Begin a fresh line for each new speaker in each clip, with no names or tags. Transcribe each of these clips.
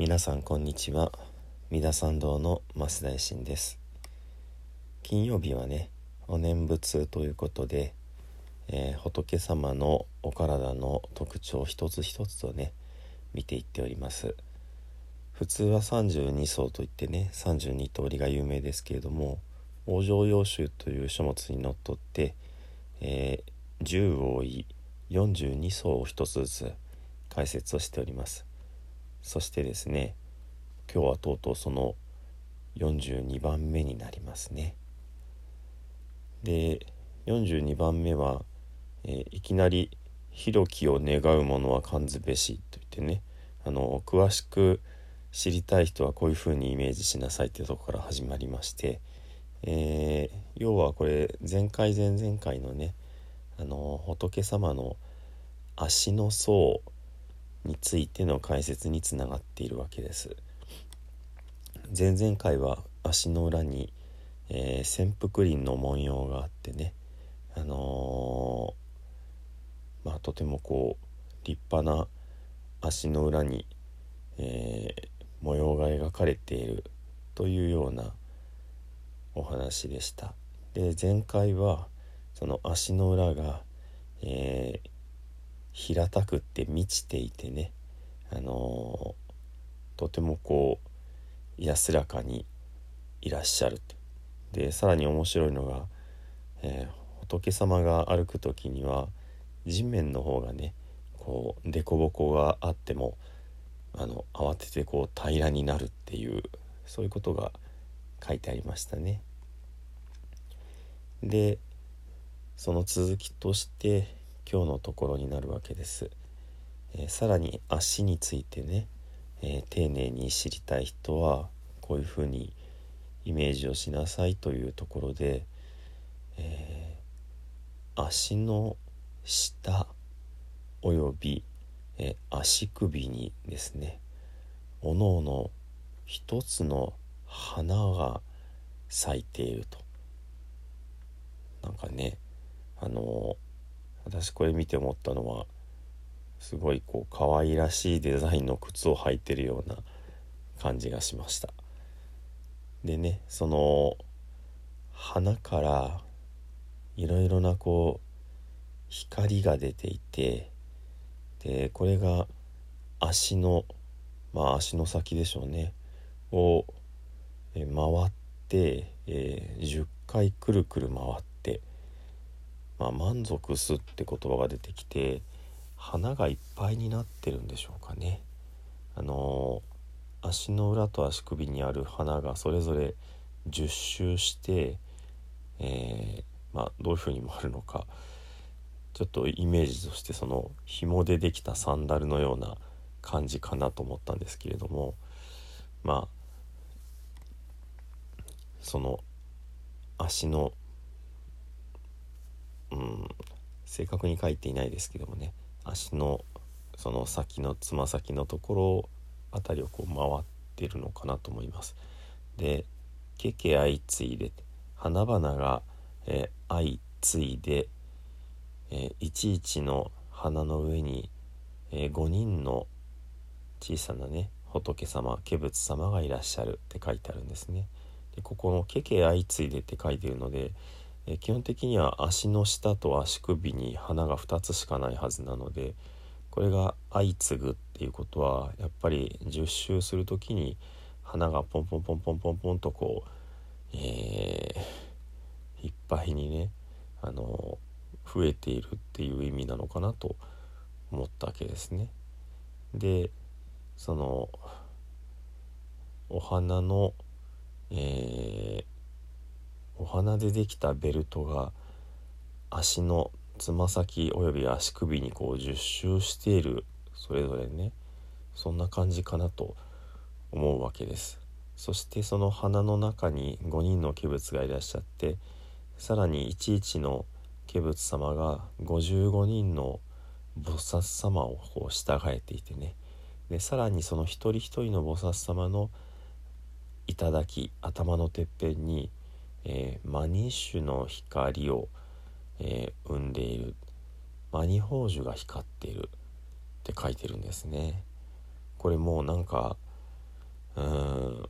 皆さんこんにちは。三田参道の増大臣です。金曜日はねお念仏ということで、えー、仏様のお体の特徴一つ一つとね見ていっております。普通は32層といってね32通りが有名ですけれども往生要集という書物にのっとって、えー、10多い42層を一つずつ解説をしております。そしてですね今日はとうとうその42番目になりますね。で42番目は、えー、いきなり「広きを願う者は感ずべし」と言ってねあの詳しく知りたい人はこういうふうにイメージしなさいっていうとこから始まりまして、えー、要はこれ前回前々回のねあの仏様の足の層についての解説につながっているわけです。前々回は足の裏に、えー、潜伏林の文様があってねあのー、まあとてもこう立派な足の裏に、えー、模様が描かれているというようなお話でした。で前回はその足の裏が、えー、平たくって満ちていてね、あのー、とてもこう安らかにいらっしゃるでさらに面白いのが、えー、仏様が歩く時には地面の方がねこう凸凹があってもあの慌ててこう平らになるっていうそういうことが書いてありましたね。でその続きとして今日のところになるわけです。えー、さらに足についてね、えー、丁寧に知りたい人はこういうふうにイメージをしなさいというところで、えー、足の下および、え足首にですねおのおの一つの花が咲いているとなんかねあの私これ見て思ったのはすごいこう可愛らしいデザインの靴を履いてるような感じがしました。でねその花からいろいろなこう光が出ていてでこれが足のまあ足の先でしょうね。を回って、えー、10回くるくる回ってまあ、満足すって言葉が出てきて花がいっぱいになってるんでしょうかね。あの、足の裏と足首にある花がそれぞれ10周して、えー、まあ、どういうふうに回るのかちょっとイメージとしてその紐でできたサンダルのような感じかなと思ったんですけれどもまあその足のうん正確に書いていないですけどもね足のその先のつま先のところあたりをこう回ってるのかなと思います。で「けけ相次いで」花々が、えー、相次いで、えー、いちいちの花の上に、えー、5人の小さなね仏様化仏様がいらっしゃるって書いてあるんですね。でここの「けけ相次いで」って書いてるのでえ基本的には足の下と足首に花が2つしかないはずなのでこれが相次ぐっていうことはやっぱり10周する時に花がポンポンポンポンポンポンとこう、えー、いっぱいにねあの増えているっていう意味なのかなと思ったわけですね。でそのお花の、えーお花でできたベルトが足のつま先および足首にこう10周しているそれぞれねそんな感じかなと思うわけです。そしてその花の中に5人の化仏がいらっしゃってさらにいちいちの化仏様が55人の菩薩様をこう従えていてね。でさらにその一人一人の菩薩様の頂き頭のてっぺんにえー、マニッシュの光を、えー、生んでいる。マニ宝珠が光っているって書いてるんですね。これもうなんかうん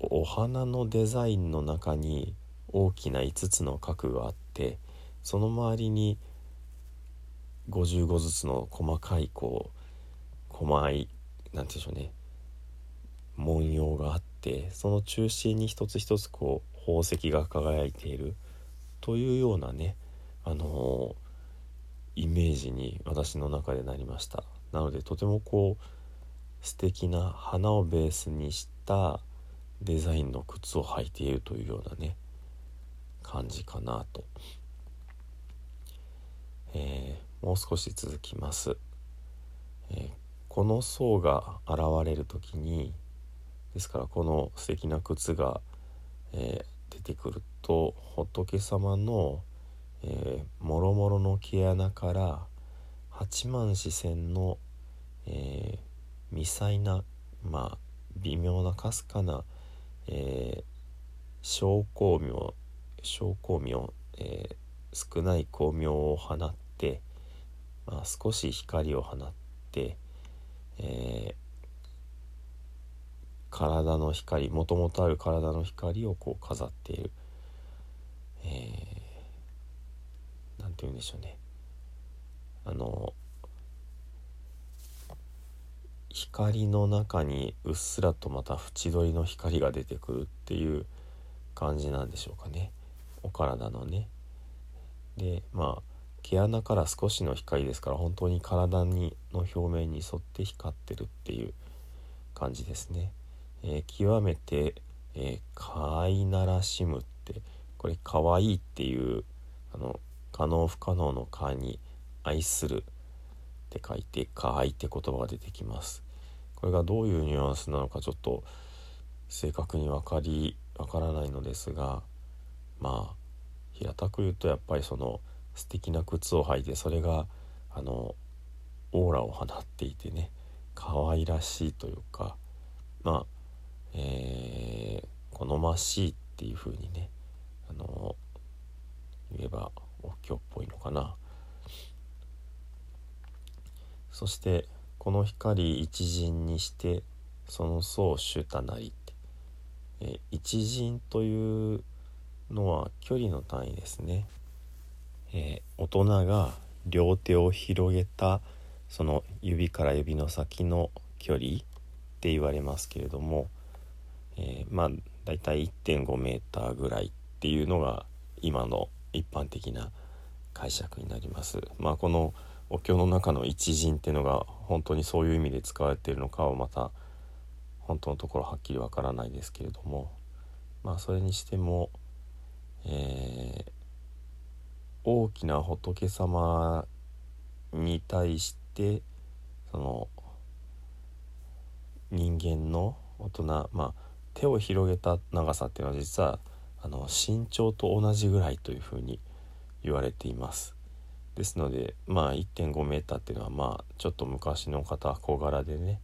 お花のデザインの中に大きな5つの角があってその周りに55ずつの細かいこう細い何て言うんでしょうね。文様があってその中心に一つ一つこう宝石が輝いている。というようなねあのー、イメージに私の中でなりました。なのでとてもこう素敵な花をベースにしたデザインの靴を履いているというようなね感じかなと、えー、もう少し続きます、えー、この層が現れる時にですからこの素敵な靴が、えー、出てくると仏様の、もろもろの毛穴から八幡四川の、えー、微細なまあ微妙なかすかな、えー、小光明小光明、えー、少ない光明を放って、まあ、少し光を放って、え、体の光もともとある体の光をこう飾っている。何、えー、て言うんでしょうね。あの光の中にうっすらとまた縁取りの光が出てくるっていう感じなんでしょうかね。お体のね。でまあ毛穴から少しの光ですから本当に体にの表面に沿って光ってるっていう感じですね、えー、極めて、えー、飼いならしむってこれ可愛いっていうあの可能不可能の「可」に「愛する」って書いて「可愛い」って言葉が出てきます。これがどういうニュアンスなのかちょっと正確に分かり分からないのですがまあ平たく言うとやっぱりその素敵な靴を履いてそれがあのオーラを放っていてね可愛らしいというかまあえー、好ましいっていう風にねあの言えばお経っぽいのかな。そしてこの光一陣にしてその層主たなりって、え一陣というのは距離の単位ですね、えー、大人が両手を広げたその指から指の先の距離って言われますけれども、えー、まあだいたい1.5メーターぐらいっていうのが今の一般的な解釈になります。まあ、このお経の中の一陣っていうのが本当にそういう意味で使われているのかはまた本当のところはっきりわからないですけれどもまあそれにしても、えー、大きな仏様に対してその人間の大人まあ手を広げた長さっていうのは実はあの身長と同じぐらいというふうに言われています。ですのでまあ 1.5m っていうのはまあちょっと昔の方小柄でね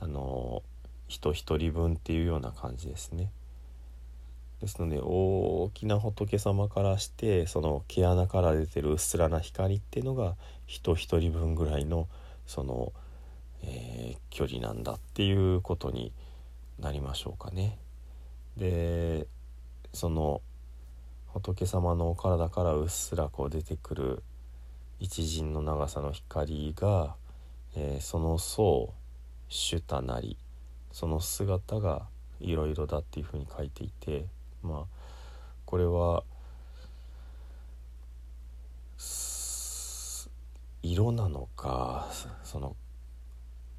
あの人一人分っていうような感じですね。ですので大きな仏様からしてその毛穴から出てるうっすらな光っていうのが人一人分ぐらいのその、えー、距離なんだっていうことになりましょうかね。でその仏様のお体からうっすらこう出てくる一陣の長さの光が、えー、その層主たなりその姿がいろいろだっていうふうに書いていてまあこれは色なのかその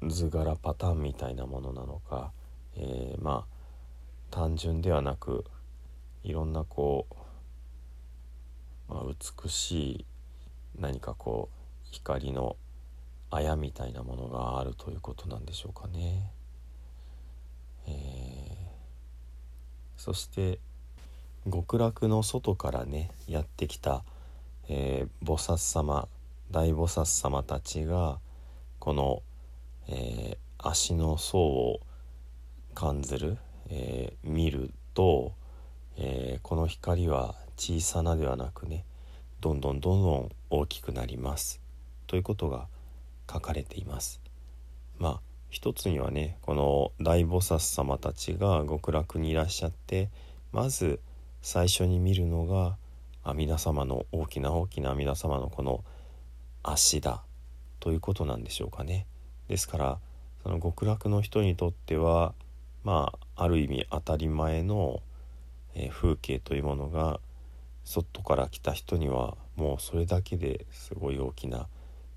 図柄パターンみたいなものなのか、えー、まあ単純ではなくいろんなこう、まあ、美しい何かこう光のあやみたいなものがあるということなんでしょうかね。えー、そして極楽の外からねやってきた、えー、菩薩様大菩薩様たちがこの、えー、足の層を感ずるえー、見ると、えー、この光は小さなではなくねどんどんどんどん大きくなりますということが書かれています。まあ一つにはねこの大菩薩様たちが極楽にいらっしゃってまず最初に見るのが阿弥陀様の大きな大きな阿弥陀様のこの足だということなんでしょうかね。ですからその極楽の人にとってはまあある意味当たり前の、えー、風景というものが外から来た人にはもうそれだけですごい大きな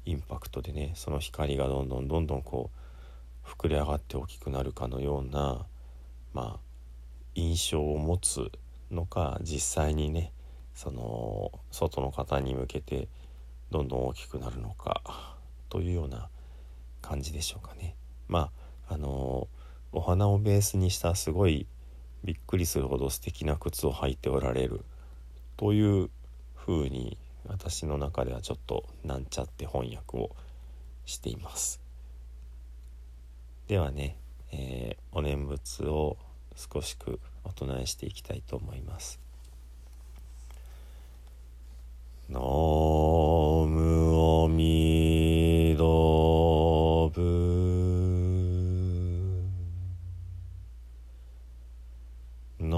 インパクトでねその光がどんどんどんどんこう膨れ上がって大きくなるかのようなまあ印象を持つのか実際にねその外の方に向けてどんどん大きくなるのかというような感じでしょうかね。まああのお花をベースにしたすごいびっくりするほど素敵な靴を履いておられるという風に私の中ではちょっとなんちゃって翻訳をしています。ではね、えー、お念仏を少しくお唱えしていきたいと思います。ナムアミナ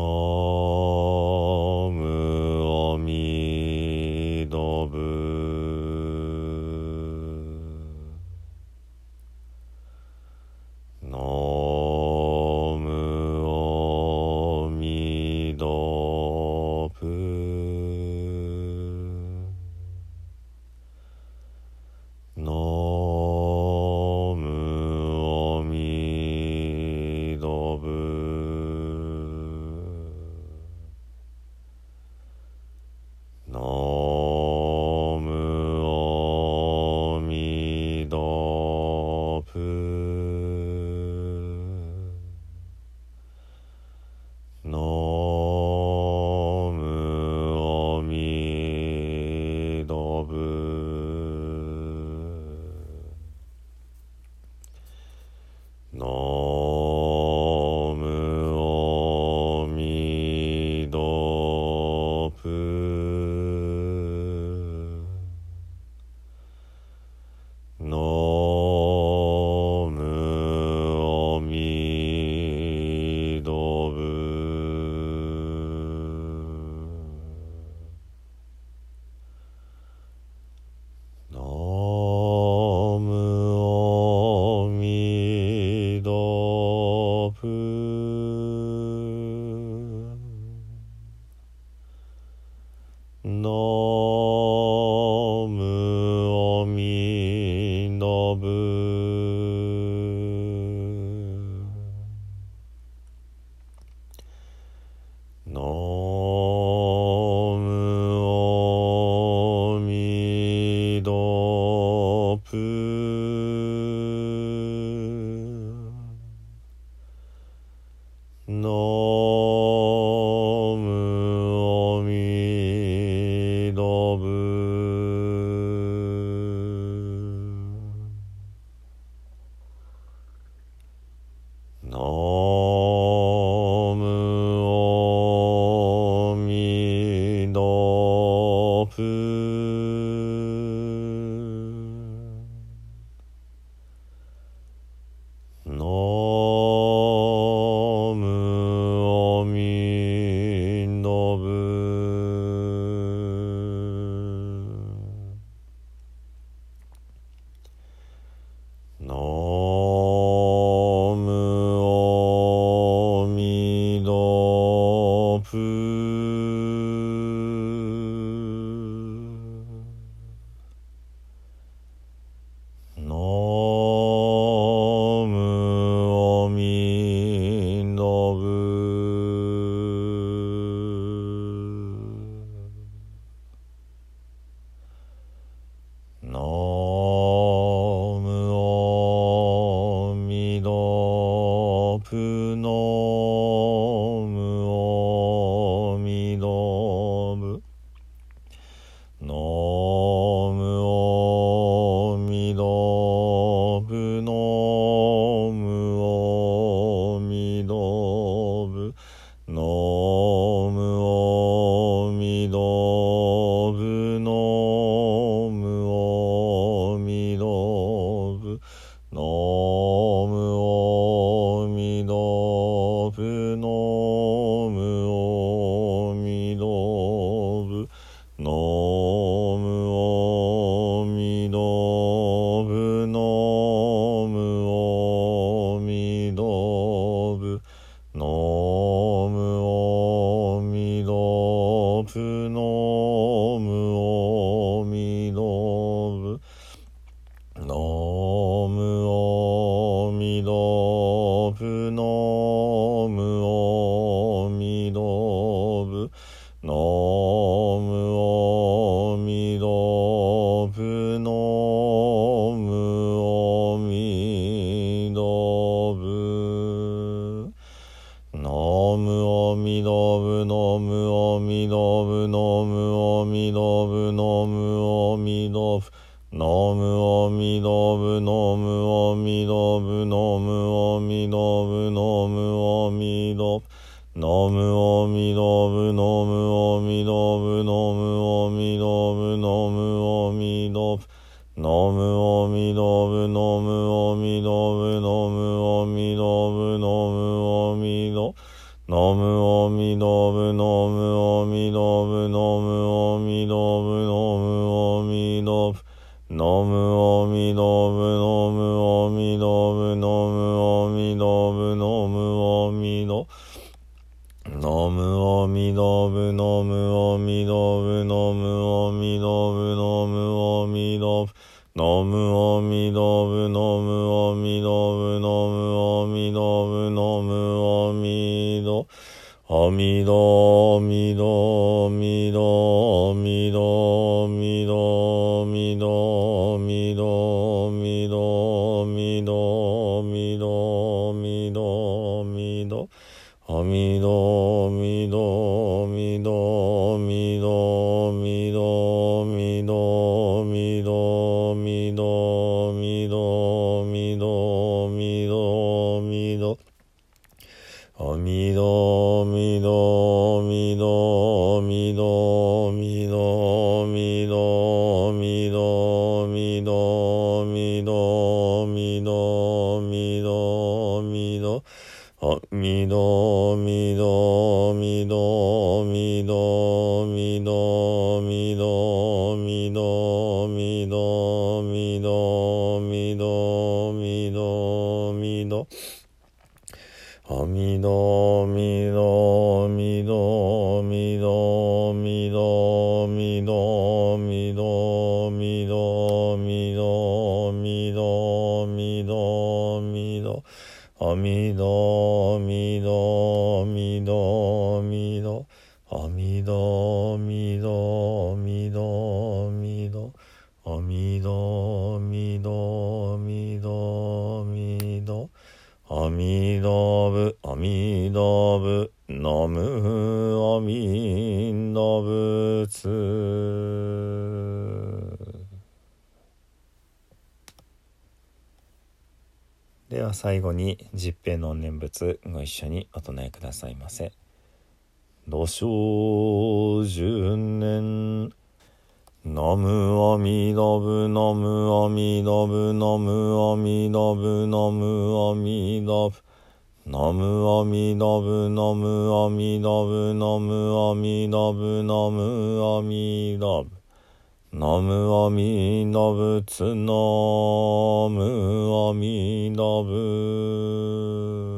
信のむおみどぶのむおみどぶのむおみどぶのむおみどぶのむおみどぶのむおみどぶのむおみどぶのむおみどのむおみどぶのむおみどぶのむおみどぶのむおみどぶのむノムオミノブノムオミノブノムオミノブノムオミドオミドオミドみどあみのみのみのみのみのみのみのみのみのみのみのみどあみどみどみどでは最後に十平の念仏ご一緒にお唱えくださいませ。土生十年。ナムアミダブナムアミダブナムアミダブナムアミダブナムアミダブナムアミダブナムアミダブナムアミダブナムアミダブツ。ナムアミダブ。